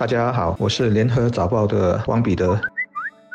大家好，我是联合早报的王彼得。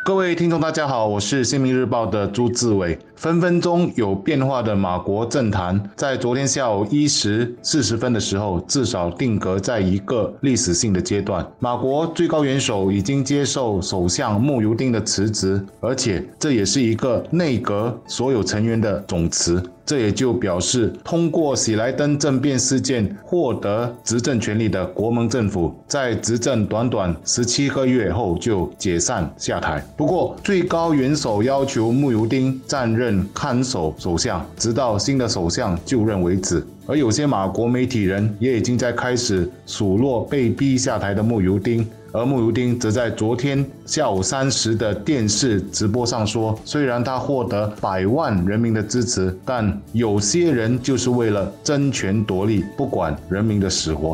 各位听众，大家好，我是新民日报的朱志伟。分分钟有变化的马国政坛，在昨天下午一时四十分的时候，至少定格在一个历史性的阶段。马国最高元首已经接受首相慕尤丁的辞职，而且这也是一个内阁所有成员的总辞。这也就表示，通过喜来登政变事件获得执政权力的国盟政府，在执政短短十七个月后就解散下台。不过，最高元首要求慕尤丁暂任看守首相，直到新的首相就任为止。而有些马国媒体人也已经在开始数落被逼下台的慕尤丁。而慕尤丁则在昨天下午三时的电视直播上说：“虽然他获得百万人民的支持，但有些人就是为了争权夺利，不管人民的死活。”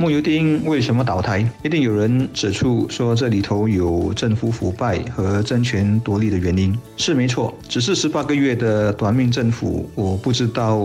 慕尤丁为什么倒台？一定有人指出说这里头有政府腐败和争权夺利的原因，是没错。只是十八个月的短命政府，我不知道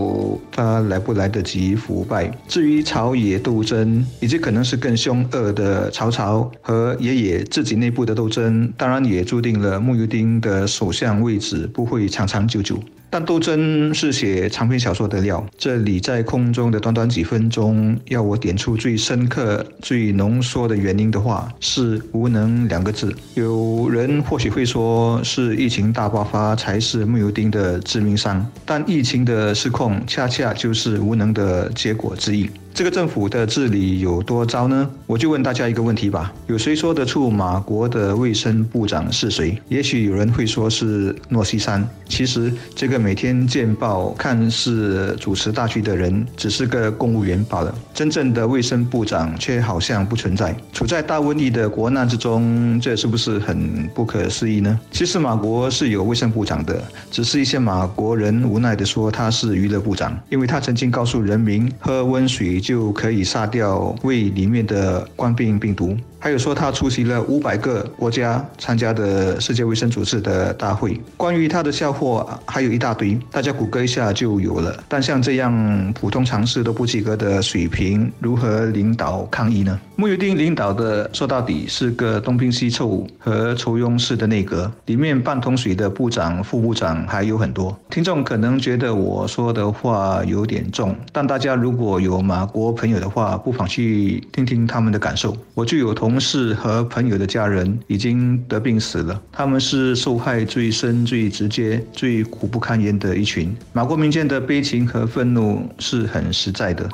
他来不来得及腐败。至于朝野斗争，以及可能是更凶恶的曹操和爷爷自己内部的斗争，当然也注定了慕尤丁的首相位置不会长长久久。但斗争是写长篇小说的料，这里在空中的短短几分钟，要我点出最深刻、最浓缩的原因的话，是无能两个字。有人或许会说，是疫情大爆发才是木油丁的致命伤，但疫情的失控，恰恰就是无能的结果之一。这个政府的治理有多糟呢？我就问大家一个问题吧：有谁说得出马国的卫生部长是谁？也许有人会说是诺西山。其实，这个每天见报、看似主持大局的人，只是个公务员罢了。真正的卫生部长却好像不存在。处在大瘟疫的国难之中，这是不是很不可思议呢？其实，马国是有卫生部长的，只是一些马国人无奈地说他是娱乐部长，因为他曾经告诉人民喝温水。就可以杀掉胃里面的冠病病毒。还有说他出席了五百个国家参加的世界卫生组织的大会，关于他的笑话还有一大堆，大家谷歌一下就有了。但像这样普通常识都不及格的水平，如何领导抗疫呢？穆尤丁领导的说到底是个东拼西凑和抽佣式的内阁，里面半桶水的部长、副部长还有很多。听众可能觉得我说的话有点重，但大家如果有马国朋友的话，不妨去听听他们的感受。我就有同。同事和朋友的家人已经得病死了，他们是受害最深、最直接、最苦不堪言的一群。马国民间的悲情和愤怒是很实在的。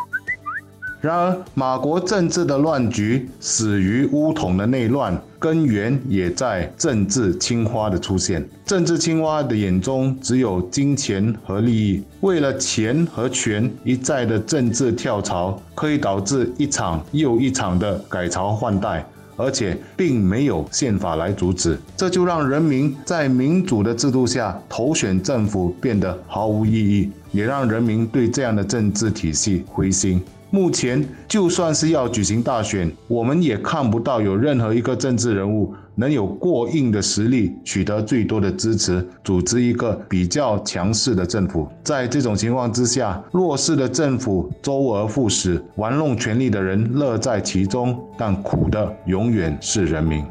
然而，马国政治的乱局始于巫统的内乱，根源也在政治青蛙的出现。政治青蛙的眼中只有金钱和利益，为了钱和权，一再的政治跳槽，可以导致一场又一场的改朝换代，而且并没有宪法来阻止。这就让人民在民主的制度下投选政府变得毫无意义，也让人民对这样的政治体系灰心。目前，就算是要举行大选，我们也看不到有任何一个政治人物能有过硬的实力，取得最多的支持，组织一个比较强势的政府。在这种情况之下，弱势的政府周而复始，玩弄权力的人乐在其中，但苦的永远是人民。